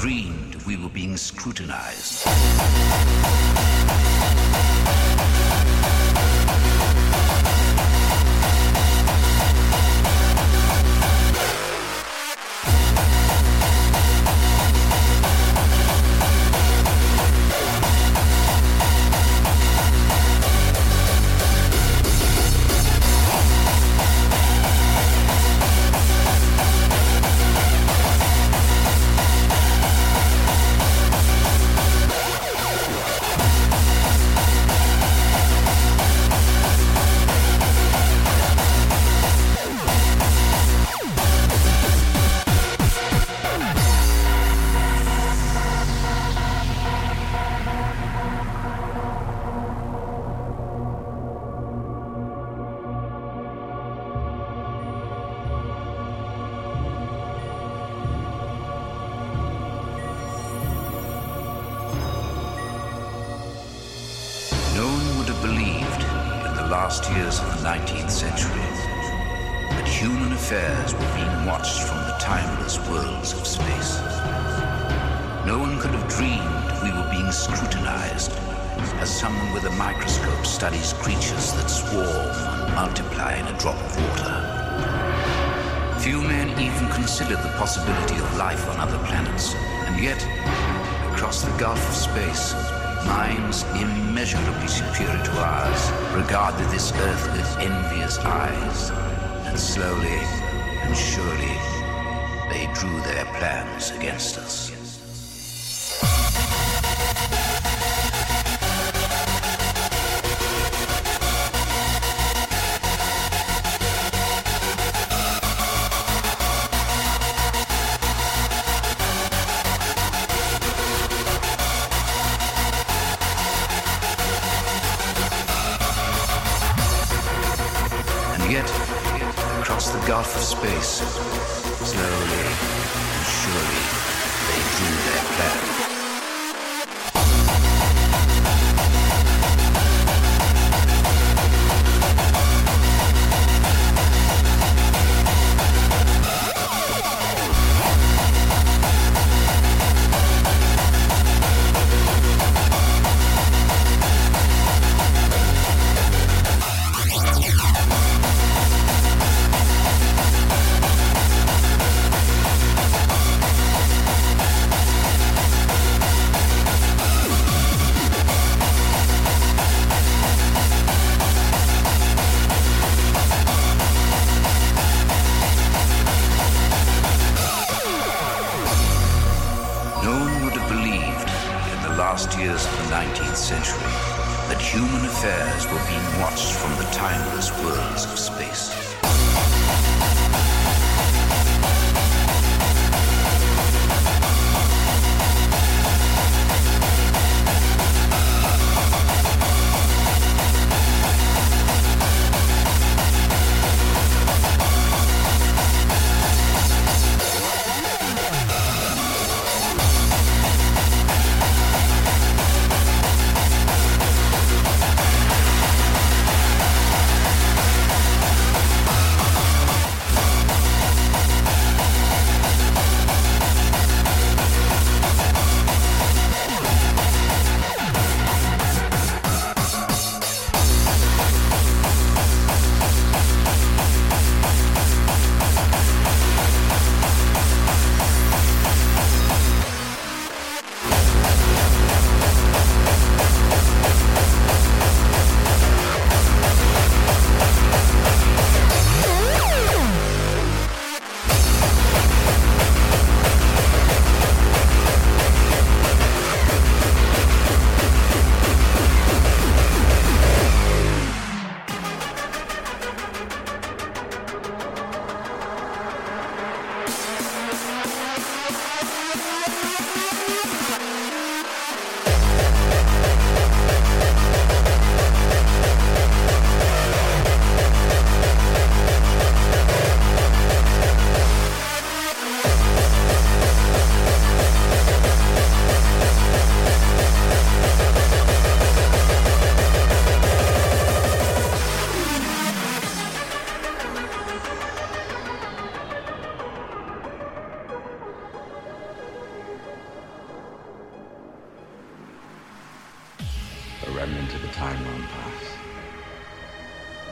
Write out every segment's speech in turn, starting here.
dreamed we were being scrutinized. last years of the 19th century, that human affairs were being watched from the timeless worlds of space. No one could have dreamed we were being scrutinized as someone with a microscope studies creatures that swarm and multiply in a drop of water. Few men even considered the possibility of life on other planets, and yet, across the gulf of space, minds immeasurably superior to ours regarded this earth with envious eyes, and slowly and surely they drew their plans against us.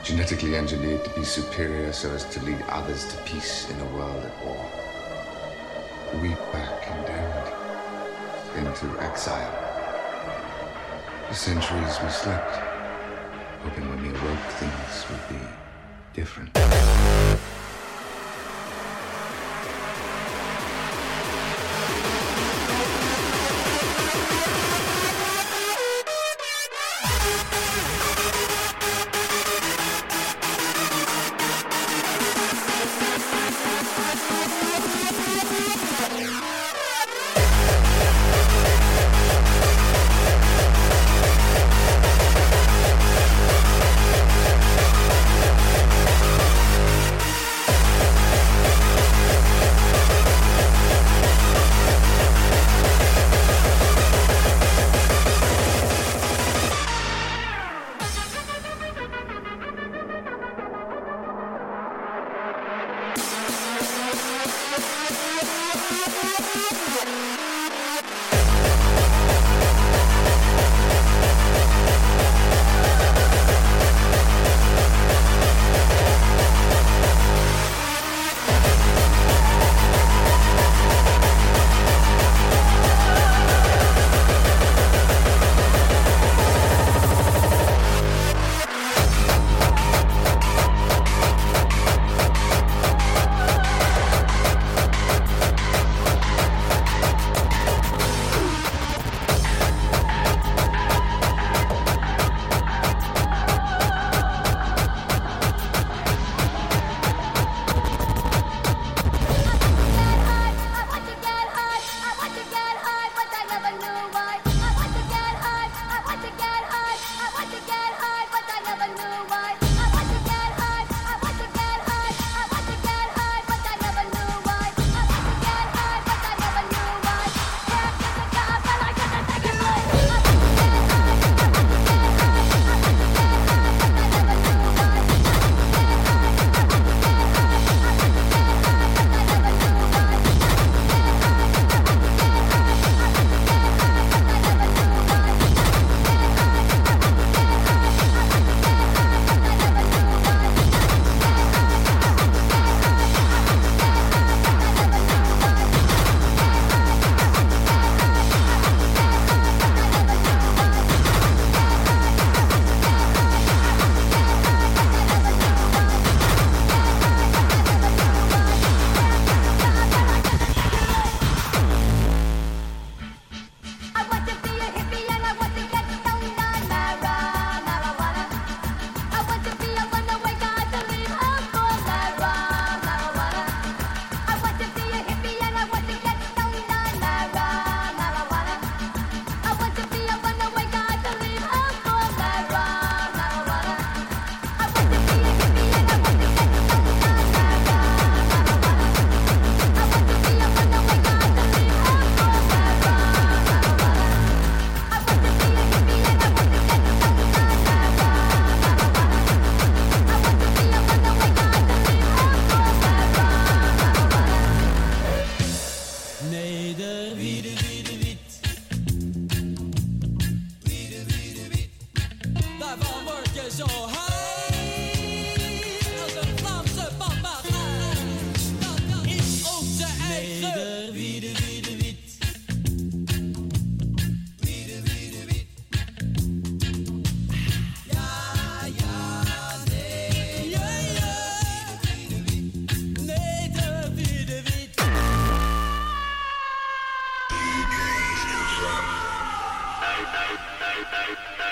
Genetically engineered to be superior so as to lead others to peace in a world at war. We were condemned into exile. For centuries we slept, hoping when we awoke things would be different.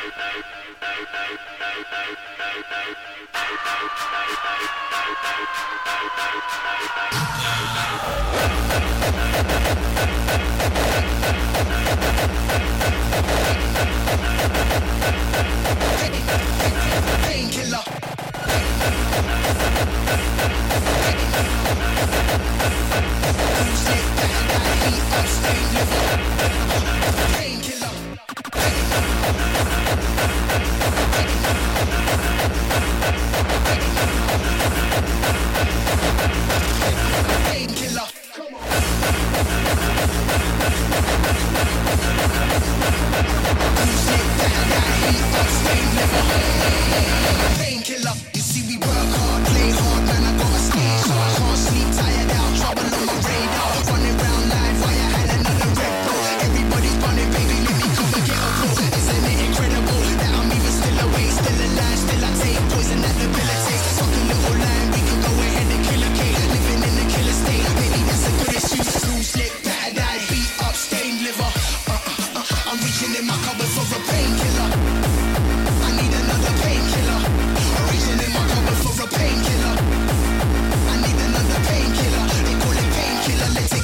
Hey!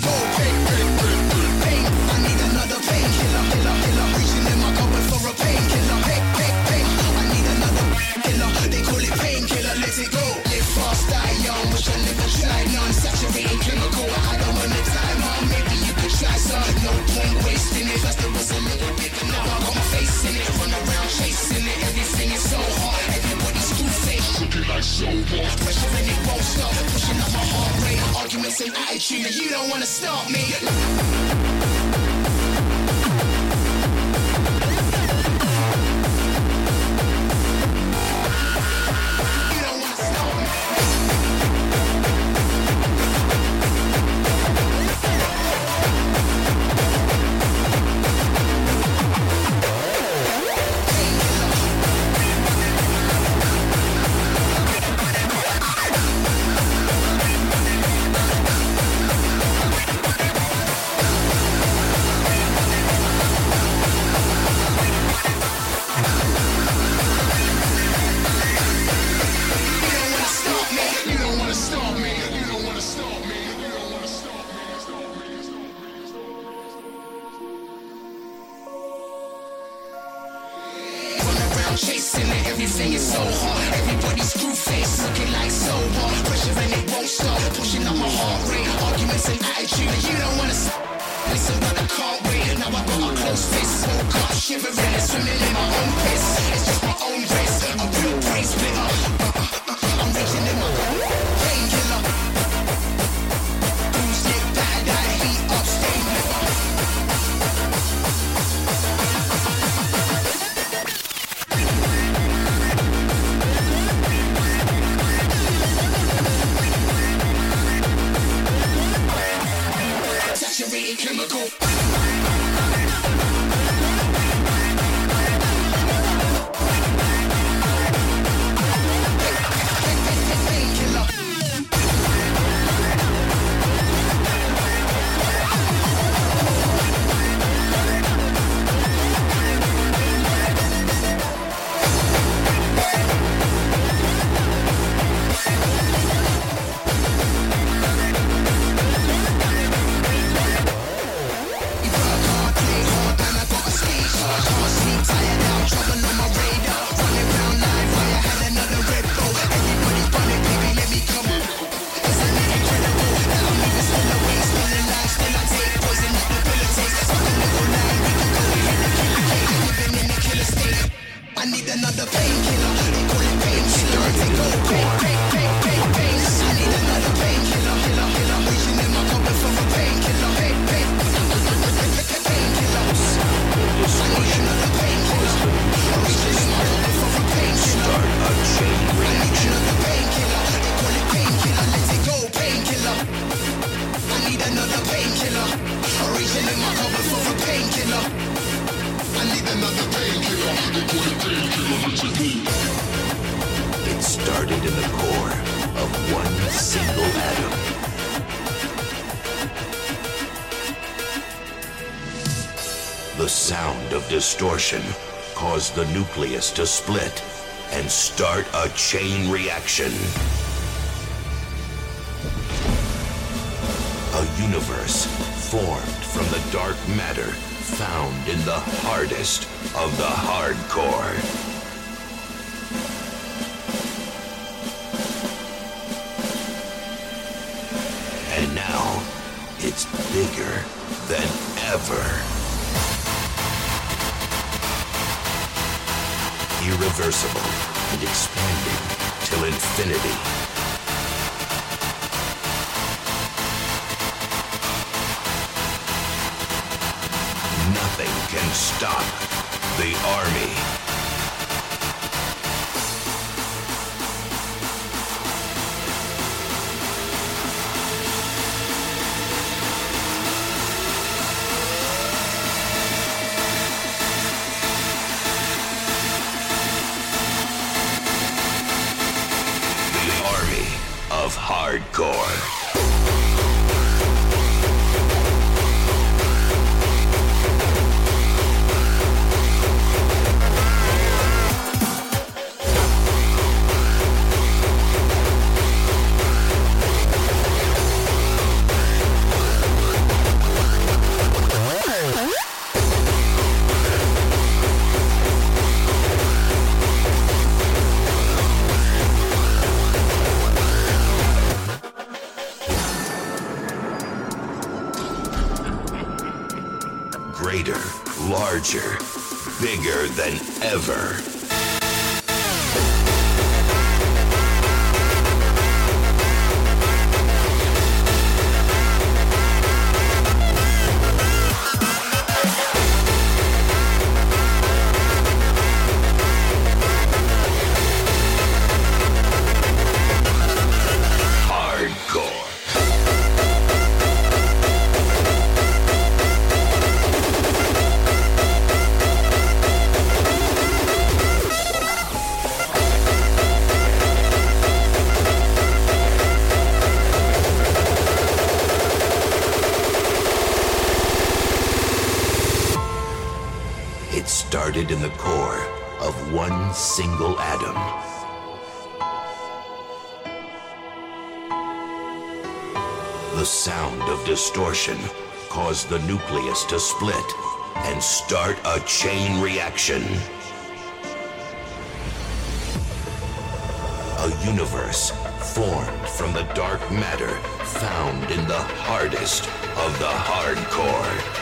go. you, you don't wanna stop me. Screw face looking like sober. Pressure and it won't stop. Pushing up my heart rate. Arguments and attitude. You don't wanna stop. Listen, but I can't wait. Now I got my close fist. Woke up shivering and swimming in my own piss. It's just my own race. A real brain splitter. chemical. to split and start a chain reaction. A universe formed from the dark matter found in the hardest of the hard stop the army. Caused the nucleus to split and start a chain reaction. A universe formed from the dark matter found in the hardest of the hardcore.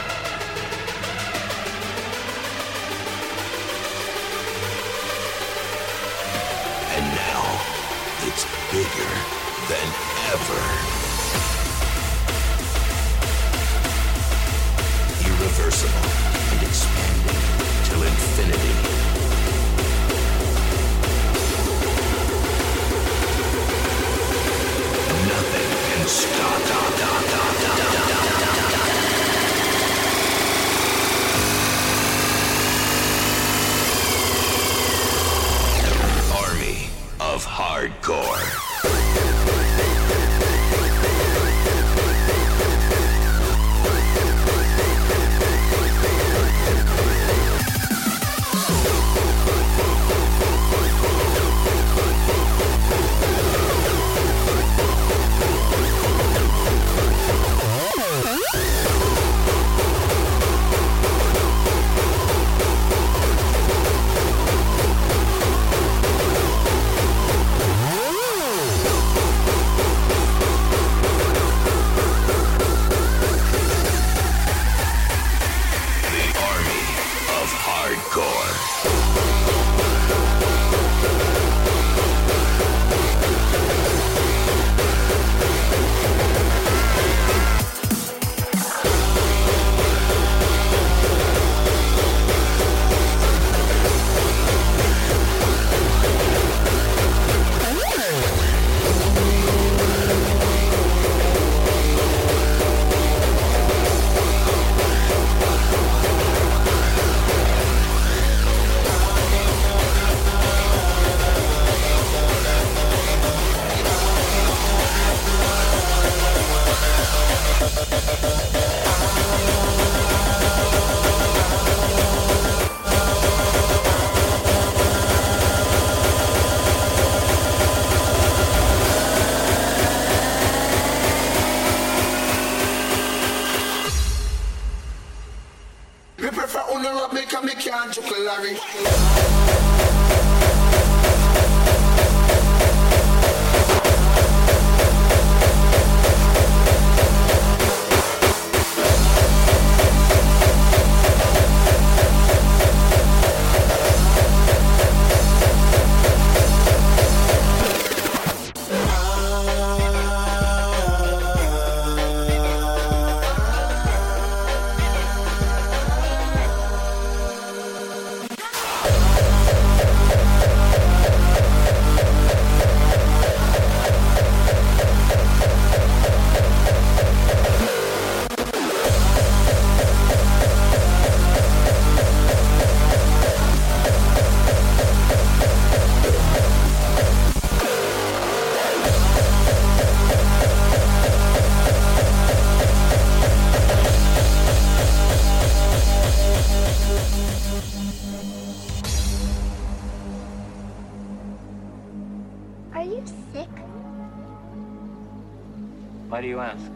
Why do you ask?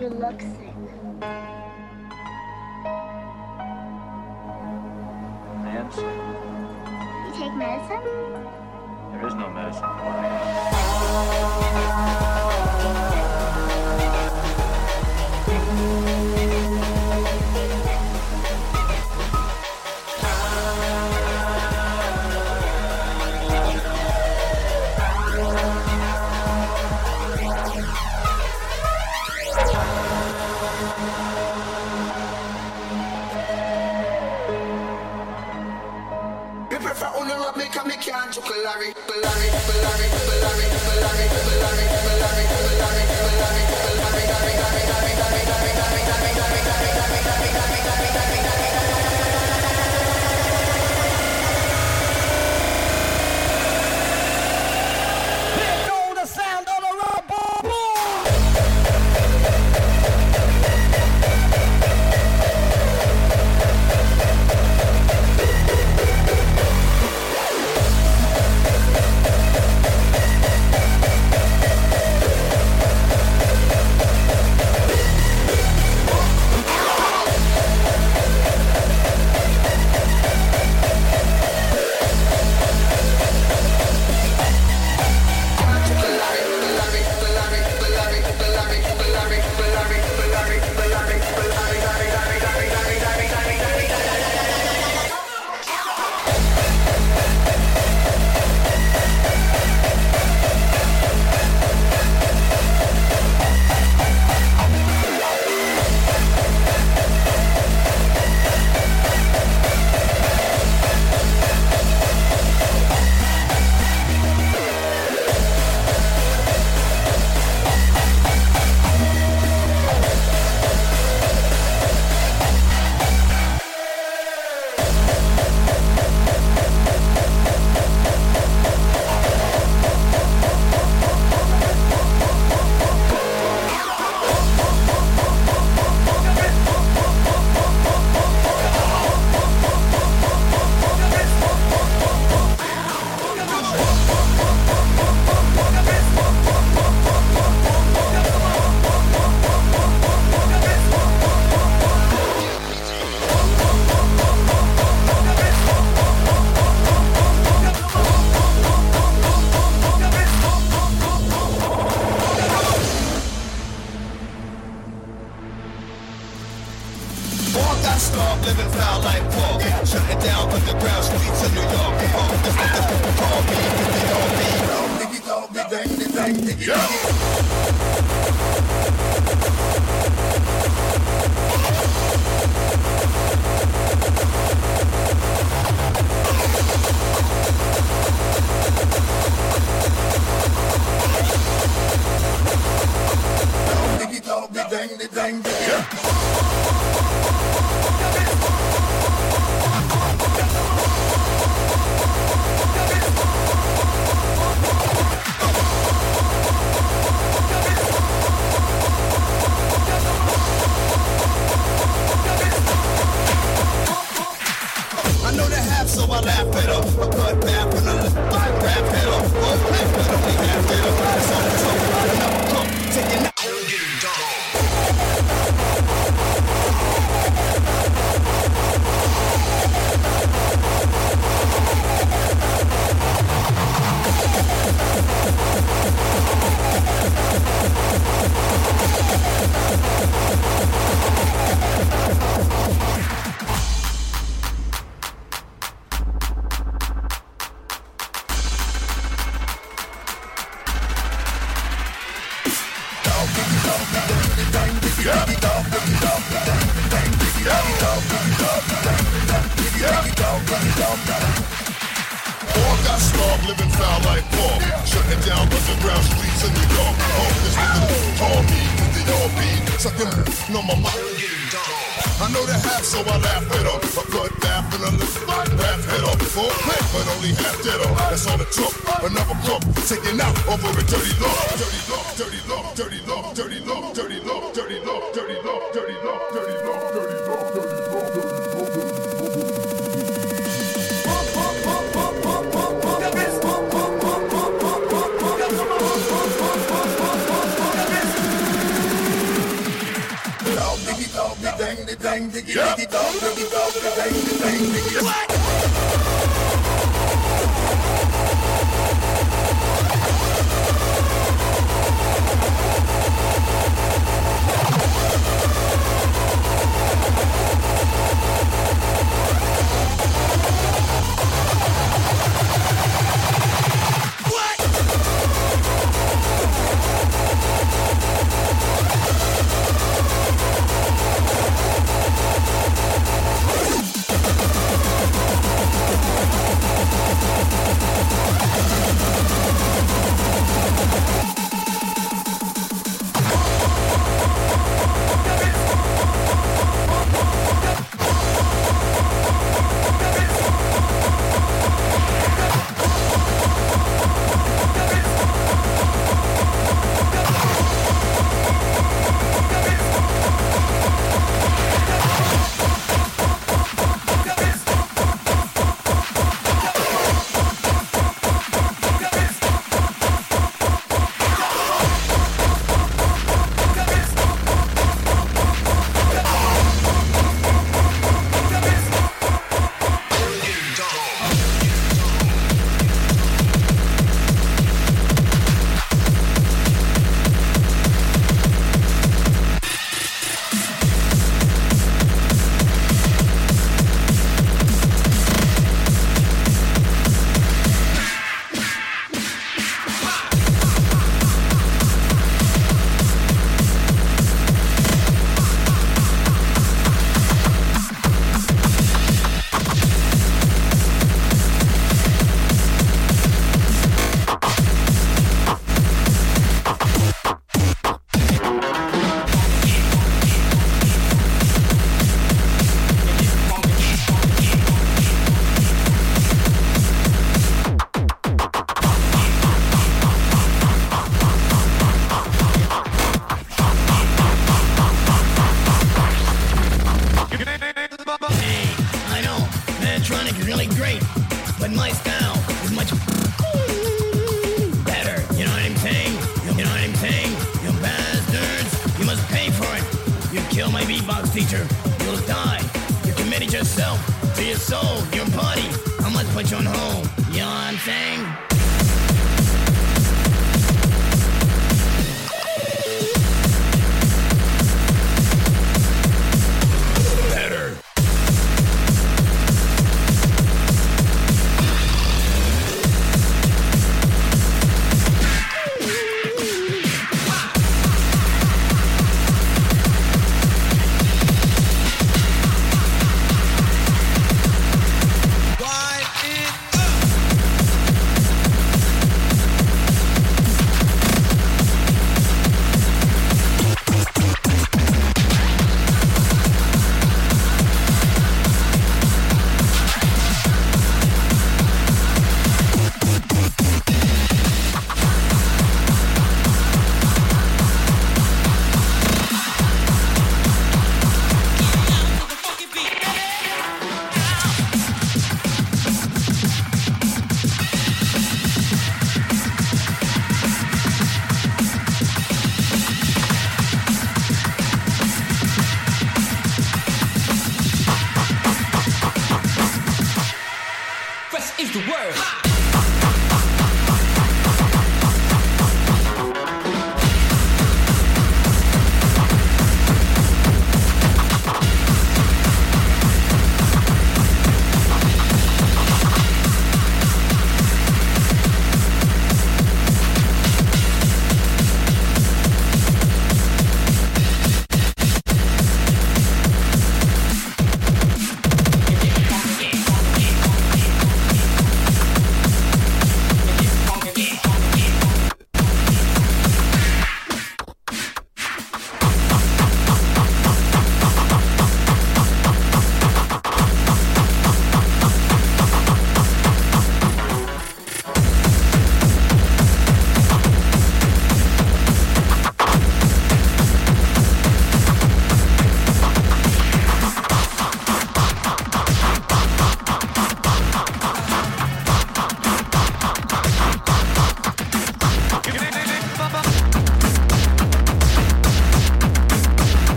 You look sick. I am sick. You take medicine? There is no medicine.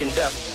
Gun smoke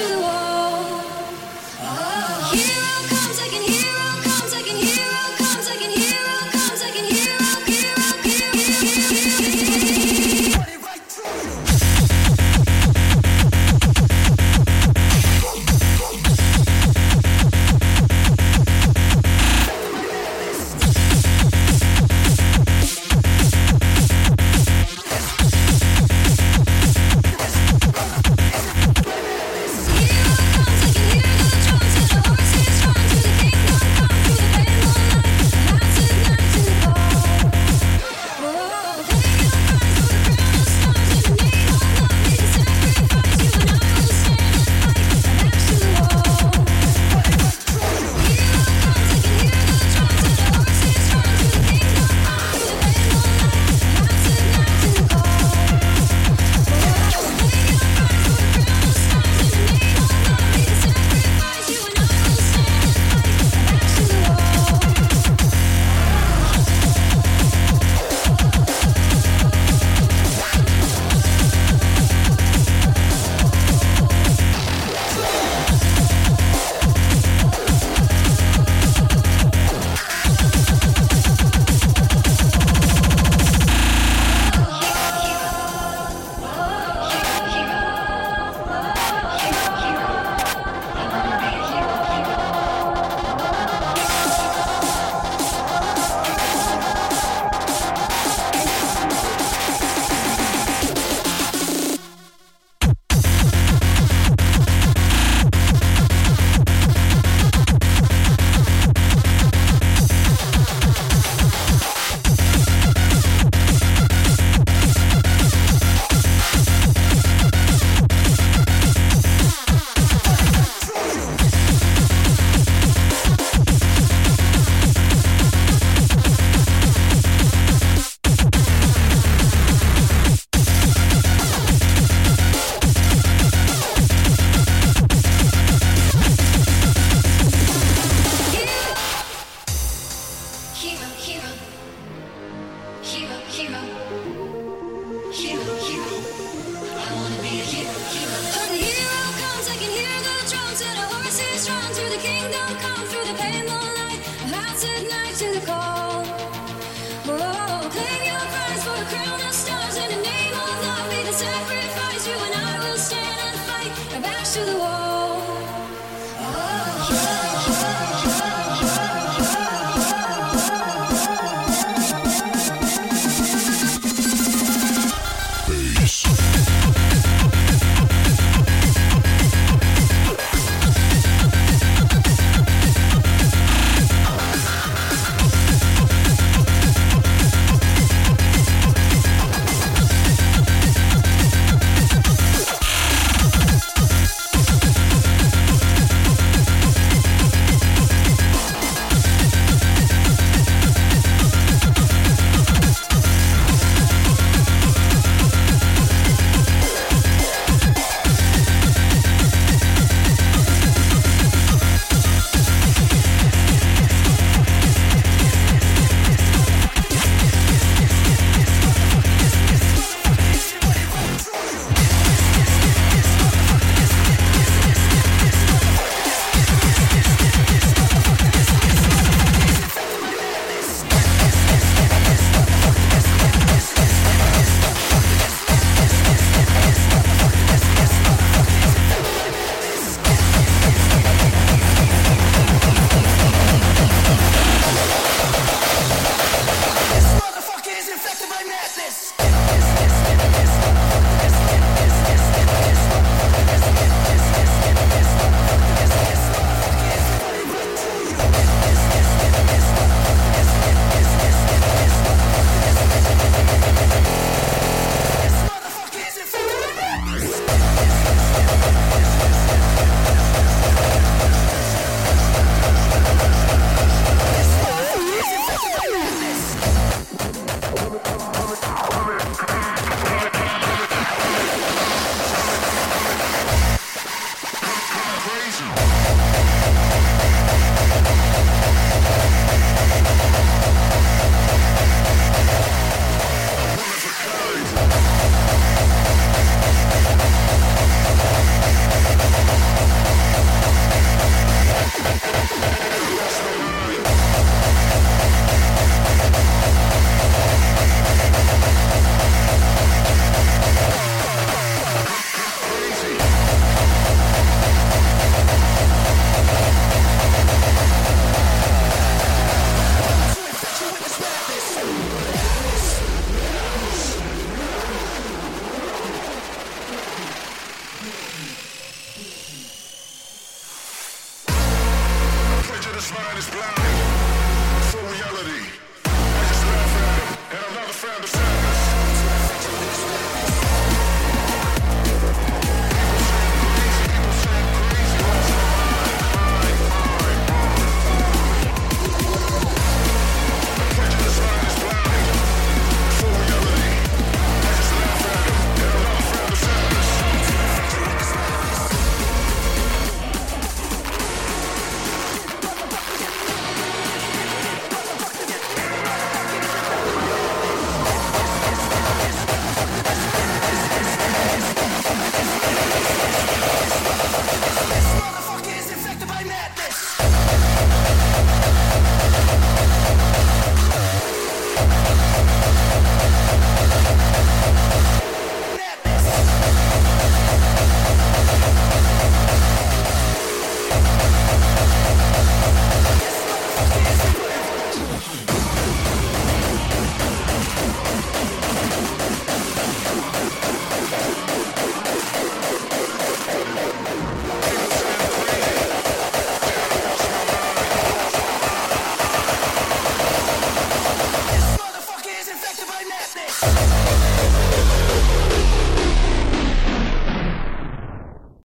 to the wall.